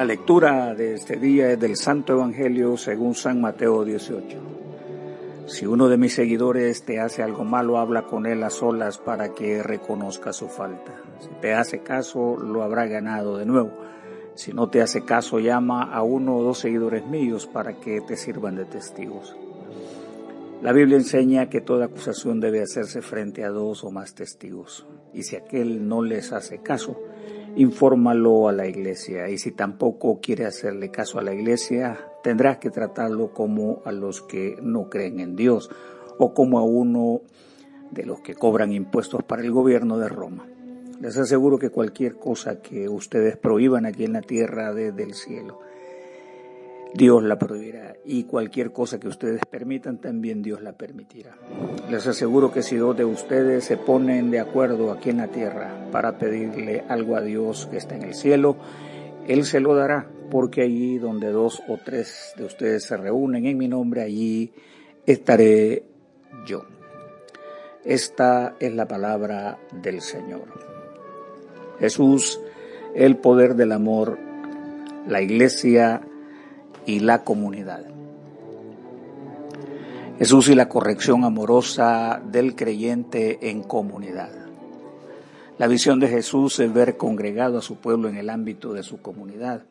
La lectura de este día es del Santo Evangelio según San Mateo 18. Si uno de mis seguidores te hace algo malo, habla con él a solas para que reconozca su falta. Si te hace caso, lo habrá ganado de nuevo. Si no te hace caso, llama a uno o dos seguidores míos para que te sirvan de testigos. La Biblia enseña que toda acusación debe hacerse frente a dos o más testigos. Y si aquel no les hace caso, infórmalo a la iglesia. Y si tampoco quiere hacerle caso a la iglesia, tendrás que tratarlo como a los que no creen en Dios o como a uno de los que cobran impuestos para el gobierno de Roma. Les aseguro que cualquier cosa que ustedes prohíban aquí en la tierra desde el cielo, Dios la prohibirá y cualquier cosa que ustedes permitan también Dios la permitirá. Les aseguro que si dos de ustedes se ponen de acuerdo aquí en la tierra para pedirle algo a Dios que está en el cielo, Él se lo dará, porque allí donde dos o tres de ustedes se reúnen en mi nombre, allí estaré yo. Esta es la palabra del Señor. Jesús, el poder del amor, la iglesia, y la comunidad. Jesús y la corrección amorosa del creyente en comunidad. La visión de Jesús es ver congregado a su pueblo en el ámbito de su comunidad.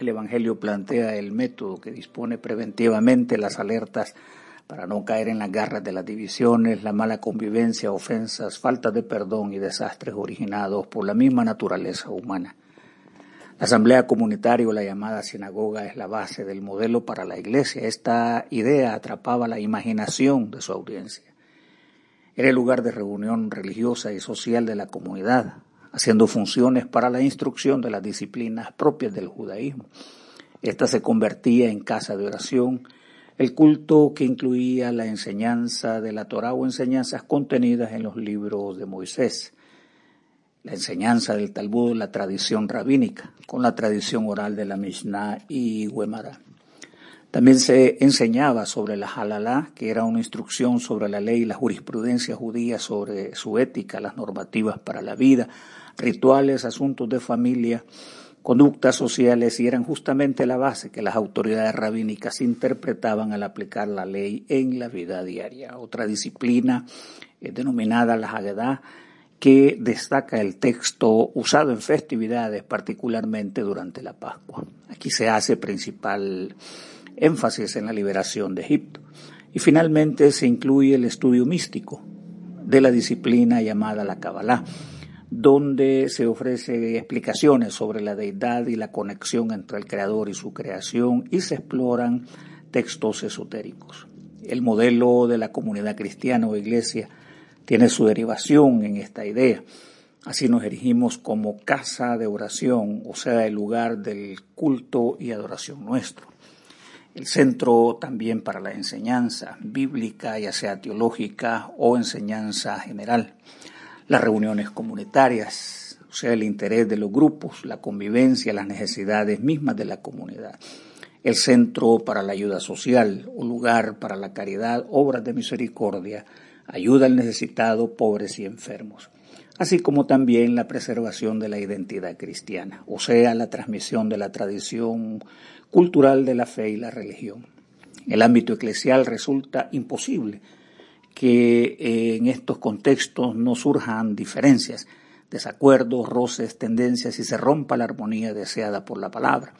El Evangelio plantea el método que dispone preventivamente las alertas para no caer en las garras de las divisiones, la mala convivencia, ofensas, falta de perdón y desastres originados por la misma naturaleza humana. La asamblea comunitaria o la llamada sinagoga es la base del modelo para la iglesia. Esta idea atrapaba la imaginación de su audiencia. Era el lugar de reunión religiosa y social de la comunidad, haciendo funciones para la instrucción de las disciplinas propias del judaísmo. Esta se convertía en casa de oración, el culto que incluía la enseñanza de la Torah o enseñanzas contenidas en los libros de Moisés la enseñanza del Talmud, la tradición rabínica, con la tradición oral de la Mishnah y Gemara. También se enseñaba sobre la halalá, que era una instrucción sobre la ley y la jurisprudencia judía sobre su ética, las normativas para la vida, rituales, asuntos de familia, conductas sociales y eran justamente la base que las autoridades rabínicas interpretaban al aplicar la ley en la vida diaria. Otra disciplina eh, denominada la Haggadah que destaca el texto usado en festividades, particularmente durante la Pascua. Aquí se hace principal énfasis en la liberación de Egipto. Y finalmente se incluye el estudio místico de la disciplina llamada la Kabbalah, donde se ofrece explicaciones sobre la deidad y la conexión entre el creador y su creación y se exploran textos esotéricos. El modelo de la comunidad cristiana o iglesia tiene su derivación en esta idea. Así nos erigimos como casa de oración, o sea, el lugar del culto y adoración nuestro. El centro también para la enseñanza bíblica, ya sea teológica o enseñanza general. Las reuniones comunitarias, o sea, el interés de los grupos, la convivencia, las necesidades mismas de la comunidad. El centro para la ayuda social, un lugar para la caridad, obras de misericordia, ayuda al necesitado, pobres y enfermos, así como también la preservación de la identidad cristiana, o sea, la transmisión de la tradición cultural de la fe y la religión. El ámbito eclesial resulta imposible que en estos contextos no surjan diferencias, desacuerdos, roces, tendencias y se rompa la armonía deseada por la palabra,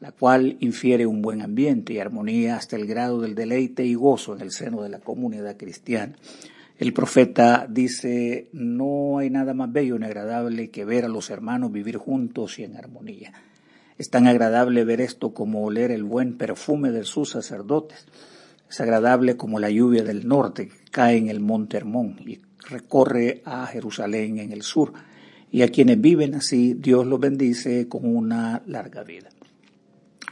la cual infiere un buen ambiente y armonía hasta el grado del deleite y gozo en el seno de la comunidad cristiana. El profeta dice, no hay nada más bello ni agradable que ver a los hermanos vivir juntos y en armonía. Es tan agradable ver esto como oler el buen perfume de sus sacerdotes. Es agradable como la lluvia del norte que cae en el monte Hermón y recorre a Jerusalén en el sur. Y a quienes viven así, Dios los bendice con una larga vida.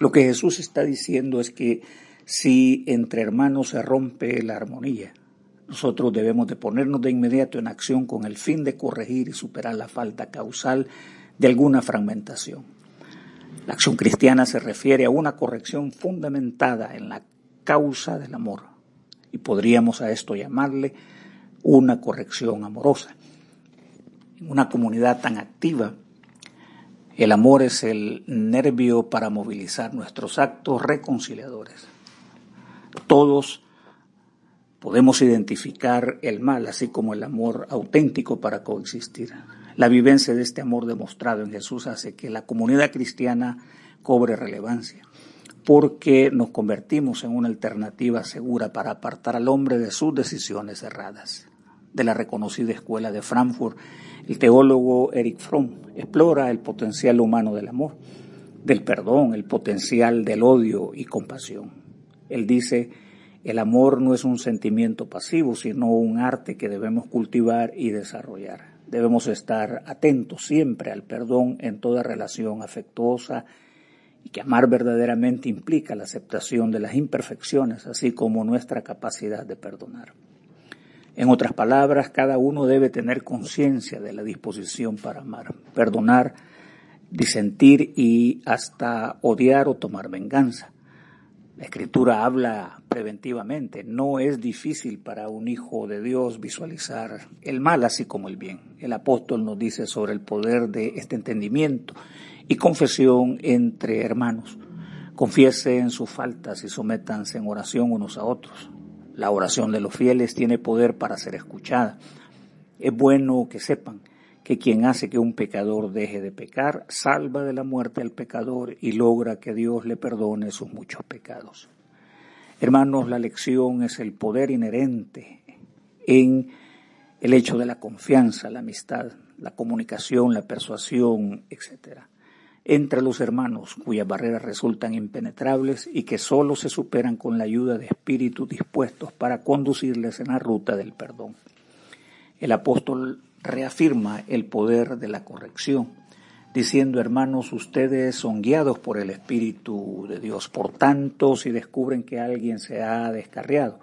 Lo que Jesús está diciendo es que si entre hermanos se rompe la armonía, nosotros debemos de ponernos de inmediato en acción con el fin de corregir y superar la falta causal de alguna fragmentación. La acción cristiana se refiere a una corrección fundamentada en la causa del amor y podríamos a esto llamarle una corrección amorosa. En una comunidad tan activa, El amor es el nervio para movilizar nuestros actos reconciliadores. Todos podemos identificar el mal, así como el amor auténtico para coexistir. La vivencia de este amor demostrado en Jesús hace que la comunidad cristiana cobre relevancia, porque nos convertimos en una alternativa segura para apartar al hombre de sus decisiones erradas. De la reconocida escuela de Frankfurt, el teólogo Eric Fromm explora el potencial humano del amor, del perdón, el potencial del odio y compasión. Él dice, el amor no es un sentimiento pasivo, sino un arte que debemos cultivar y desarrollar. Debemos estar atentos siempre al perdón en toda relación afectuosa y que amar verdaderamente implica la aceptación de las imperfecciones, así como nuestra capacidad de perdonar. En otras palabras, cada uno debe tener conciencia de la disposición para amar, perdonar, disentir y hasta odiar o tomar venganza. La escritura habla preventivamente. No es difícil para un hijo de Dios visualizar el mal así como el bien. El apóstol nos dice sobre el poder de este entendimiento y confesión entre hermanos. Confiesen sus faltas y sométanse en oración unos a otros. La oración de los fieles tiene poder para ser escuchada. Es bueno que sepan que quien hace que un pecador deje de pecar, salva de la muerte al pecador y logra que Dios le perdone sus muchos pecados. Hermanos, la lección es el poder inherente en el hecho de la confianza, la amistad, la comunicación, la persuasión, etc. Entre los hermanos cuyas barreras resultan impenetrables y que solo se superan con la ayuda de espíritus dispuestos para conducirles en la ruta del perdón. El apóstol reafirma el poder de la corrección, diciendo, hermanos, ustedes son guiados por el Espíritu de Dios. Por tanto, si descubren que alguien se ha descarriado,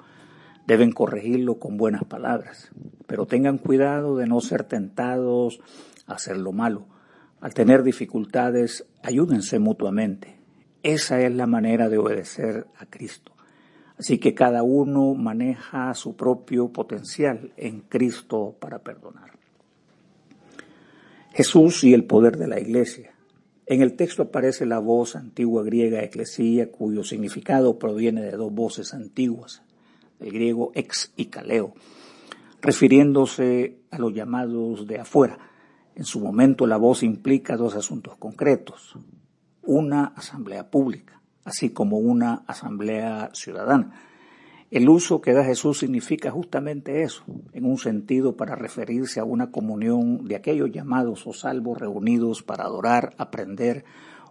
deben corregirlo con buenas palabras. Pero tengan cuidado de no ser tentados a hacer lo malo. Al tener dificultades, ayúdense mutuamente. Esa es la manera de obedecer a Cristo. Así que cada uno maneja su propio potencial en Cristo para perdonar. Jesús y el poder de la Iglesia. En el texto aparece la voz antigua griega eclesía, cuyo significado proviene de dos voces antiguas, el griego ex y caleo, refiriéndose a los llamados de afuera. En su momento la voz implica dos asuntos concretos, una asamblea pública, así como una asamblea ciudadana. El uso que da Jesús significa justamente eso, en un sentido para referirse a una comunión de aquellos llamados o salvos reunidos para adorar, aprender,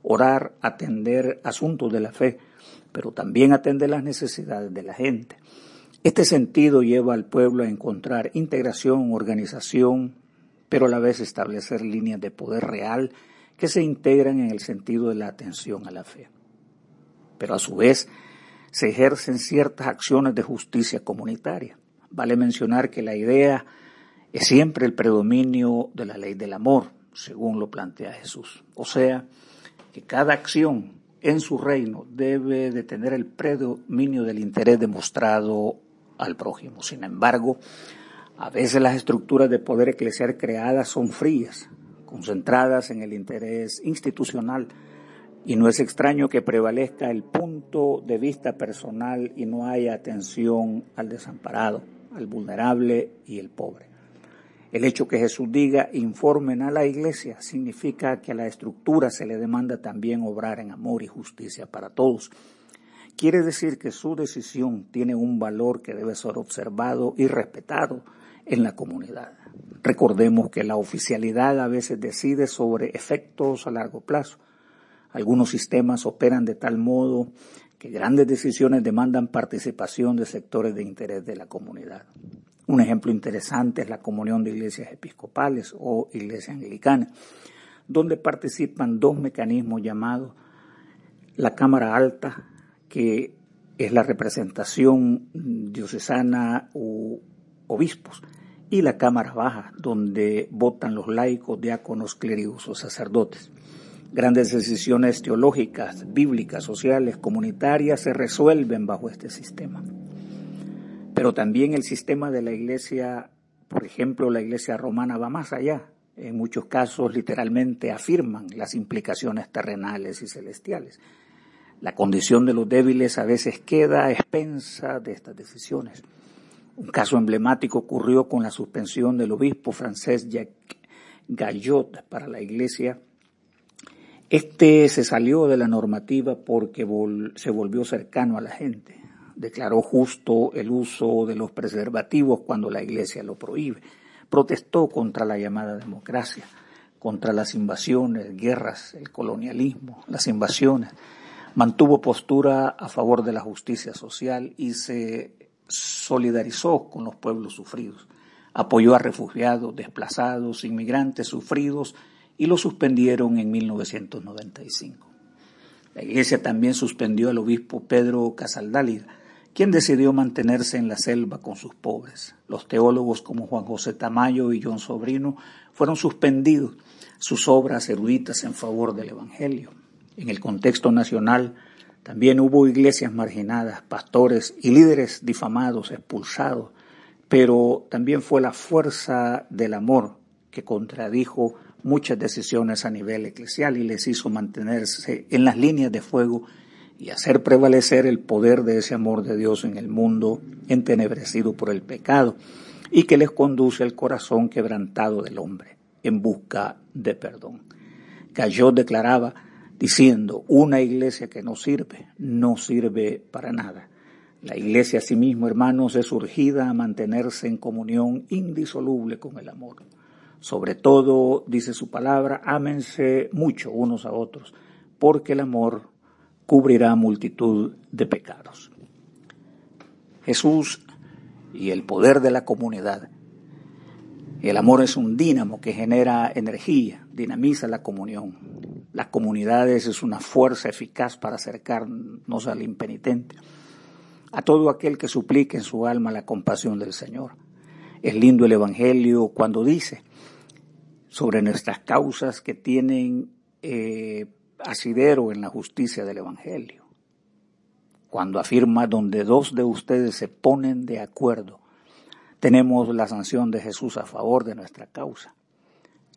orar, atender asuntos de la fe, pero también atender las necesidades de la gente. Este sentido lleva al pueblo a encontrar integración, organización, pero a la vez establecer líneas de poder real que se integran en el sentido de la atención a la fe. Pero a su vez, se ejercen ciertas acciones de justicia comunitaria. Vale mencionar que la idea es siempre el predominio de la ley del amor, según lo plantea Jesús. O sea, que cada acción en su reino debe de tener el predominio del interés demostrado al prójimo. Sin embargo, a veces las estructuras de poder eclesial creadas son frías, concentradas en el interés institucional, y no es extraño que prevalezca el punto de vista personal y no haya atención al desamparado, al vulnerable y el pobre. El hecho que Jesús diga informen a la iglesia significa que a la estructura se le demanda también obrar en amor y justicia para todos. Quiere decir que su decisión tiene un valor que debe ser observado y respetado en la comunidad. Recordemos que la oficialidad a veces decide sobre efectos a largo plazo algunos sistemas operan de tal modo que grandes decisiones demandan participación de sectores de interés de la comunidad. Un ejemplo interesante es la comunión de iglesias episcopales o iglesia anglicana, donde participan dos mecanismos llamados la Cámara Alta, que es la representación diocesana u obispos, y la Cámara Baja, donde votan los laicos, diáconos, clérigos o sacerdotes. Grandes decisiones teológicas, bíblicas, sociales, comunitarias se resuelven bajo este sistema. Pero también el sistema de la iglesia, por ejemplo, la iglesia romana va más allá. en muchos casos literalmente afirman las implicaciones terrenales y celestiales. La condición de los débiles a veces queda a expensa de estas decisiones. Un caso emblemático ocurrió con la suspensión del obispo francés Jacques Gallot para la iglesia. Este se salió de la normativa porque se volvió cercano a la gente. Declaró justo el uso de los preservativos cuando la iglesia lo prohíbe. Protestó contra la llamada democracia, contra las invasiones, guerras, el colonialismo, las invasiones mantuvo postura a favor de la justicia social y se solidarizó con los pueblos sufridos. Apoyó a refugiados, desplazados, inmigrantes sufridos y lo suspendieron en 1995. La Iglesia también suspendió al obispo Pedro Casaldálida, quien decidió mantenerse en la selva con sus pobres. Los teólogos como Juan José Tamayo y John Sobrino fueron suspendidos, sus obras eruditas en favor del Evangelio. En el contexto nacional también hubo iglesias marginadas, pastores y líderes difamados, expulsados, pero también fue la fuerza del amor que contradijo muchas decisiones a nivel eclesial y les hizo mantenerse en las líneas de fuego y hacer prevalecer el poder de ese amor de Dios en el mundo entenebrecido por el pecado y que les conduce al corazón quebrantado del hombre en busca de perdón. Cayó declaraba, diciendo, una iglesia que no sirve, no sirve para nada. La iglesia asimismo, hermanos, es urgida a mantenerse en comunión indisoluble con el amor. Sobre todo, dice su palabra, ámense mucho unos a otros, porque el amor cubrirá multitud de pecados. Jesús y el poder de la comunidad. El amor es un dínamo que genera energía, dinamiza la comunión, las comunidades es una fuerza eficaz para acercarnos al impenitente, a todo aquel que suplique en su alma la compasión del Señor. Es lindo el Evangelio cuando dice sobre nuestras causas que tienen eh, asidero en la justicia del Evangelio. Cuando afirma donde dos de ustedes se ponen de acuerdo, tenemos la sanción de Jesús a favor de nuestra causa.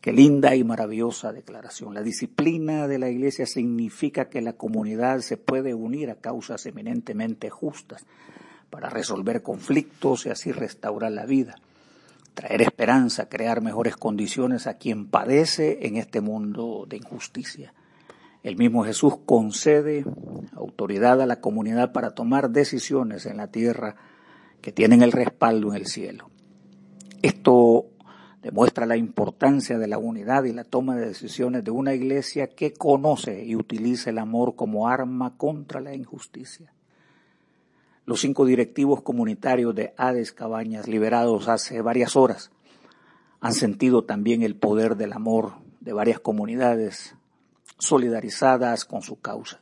Qué linda y maravillosa declaración. La disciplina de la Iglesia significa que la comunidad se puede unir a causas eminentemente justas para resolver conflictos y así restaurar la vida, traer esperanza, crear mejores condiciones a quien padece en este mundo de injusticia. El mismo Jesús concede autoridad a la comunidad para tomar decisiones en la tierra que tienen el respaldo en el cielo. Esto demuestra la importancia de la unidad y la toma de decisiones de una iglesia que conoce y utiliza el amor como arma contra la injusticia. Los cinco directivos comunitarios de Hades Cabañas, liberados hace varias horas, han sentido también el poder del amor de varias comunidades solidarizadas con su causa.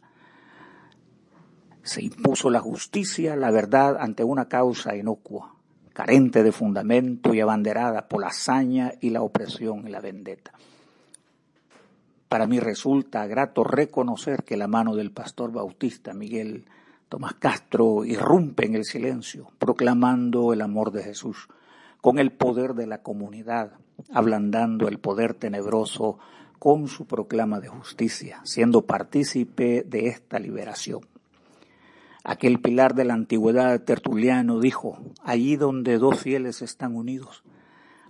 Se impuso la justicia, la verdad ante una causa inocua carente de fundamento y abanderada por la hazaña y la opresión y la vendetta. Para mí resulta grato reconocer que la mano del pastor bautista Miguel Tomás Castro irrumpe en el silencio, proclamando el amor de Jesús, con el poder de la comunidad, ablandando el poder tenebroso con su proclama de justicia, siendo partícipe de esta liberación. Aquel pilar de la antigüedad tertuliano dijo, allí donde dos fieles están unidos,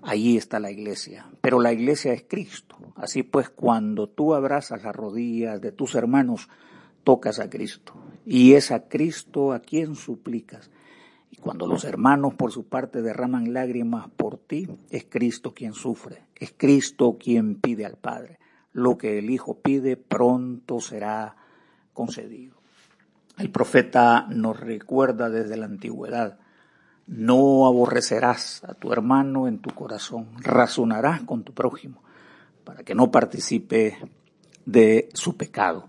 allí está la iglesia. Pero la iglesia es Cristo. Así pues, cuando tú abrazas las rodillas de tus hermanos, tocas a Cristo. Y es a Cristo a quien suplicas. Y cuando los hermanos por su parte derraman lágrimas por ti, es Cristo quien sufre, es Cristo quien pide al Padre. Lo que el Hijo pide pronto será concedido. El profeta nos recuerda desde la antigüedad, no aborrecerás a tu hermano en tu corazón, razonarás con tu prójimo para que no participe de su pecado.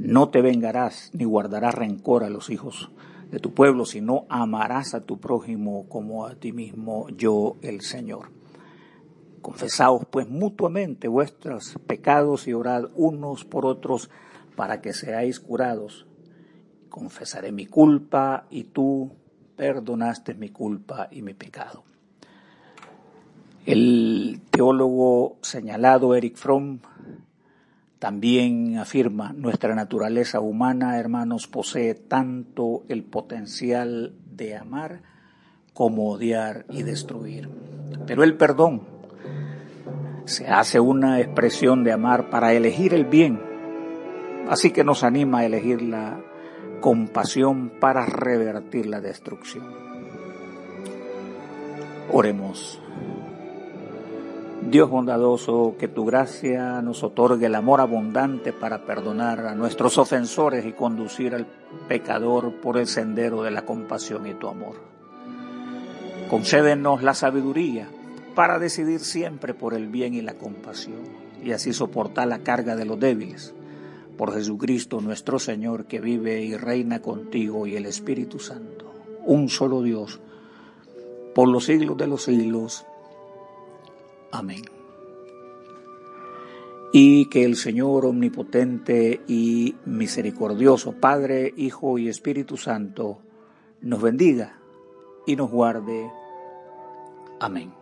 No te vengarás ni guardarás rencor a los hijos de tu pueblo, sino amarás a tu prójimo como a ti mismo, yo el Señor. Confesaos pues mutuamente vuestros pecados y orad unos por otros para que seáis curados confesaré mi culpa y tú perdonaste mi culpa y mi pecado. El teólogo señalado Eric Fromm también afirma, nuestra naturaleza humana, hermanos, posee tanto el potencial de amar como odiar y destruir. Pero el perdón se hace una expresión de amar para elegir el bien, así que nos anima a elegir la compasión para revertir la destrucción. Oremos. Dios bondadoso, que tu gracia nos otorgue el amor abundante para perdonar a nuestros ofensores y conducir al pecador por el sendero de la compasión y tu amor. Concédenos la sabiduría para decidir siempre por el bien y la compasión y así soportar la carga de los débiles. Por Jesucristo nuestro Señor que vive y reina contigo y el Espíritu Santo, un solo Dios, por los siglos de los siglos. Amén. Y que el Señor omnipotente y misericordioso, Padre, Hijo y Espíritu Santo, nos bendiga y nos guarde. Amén.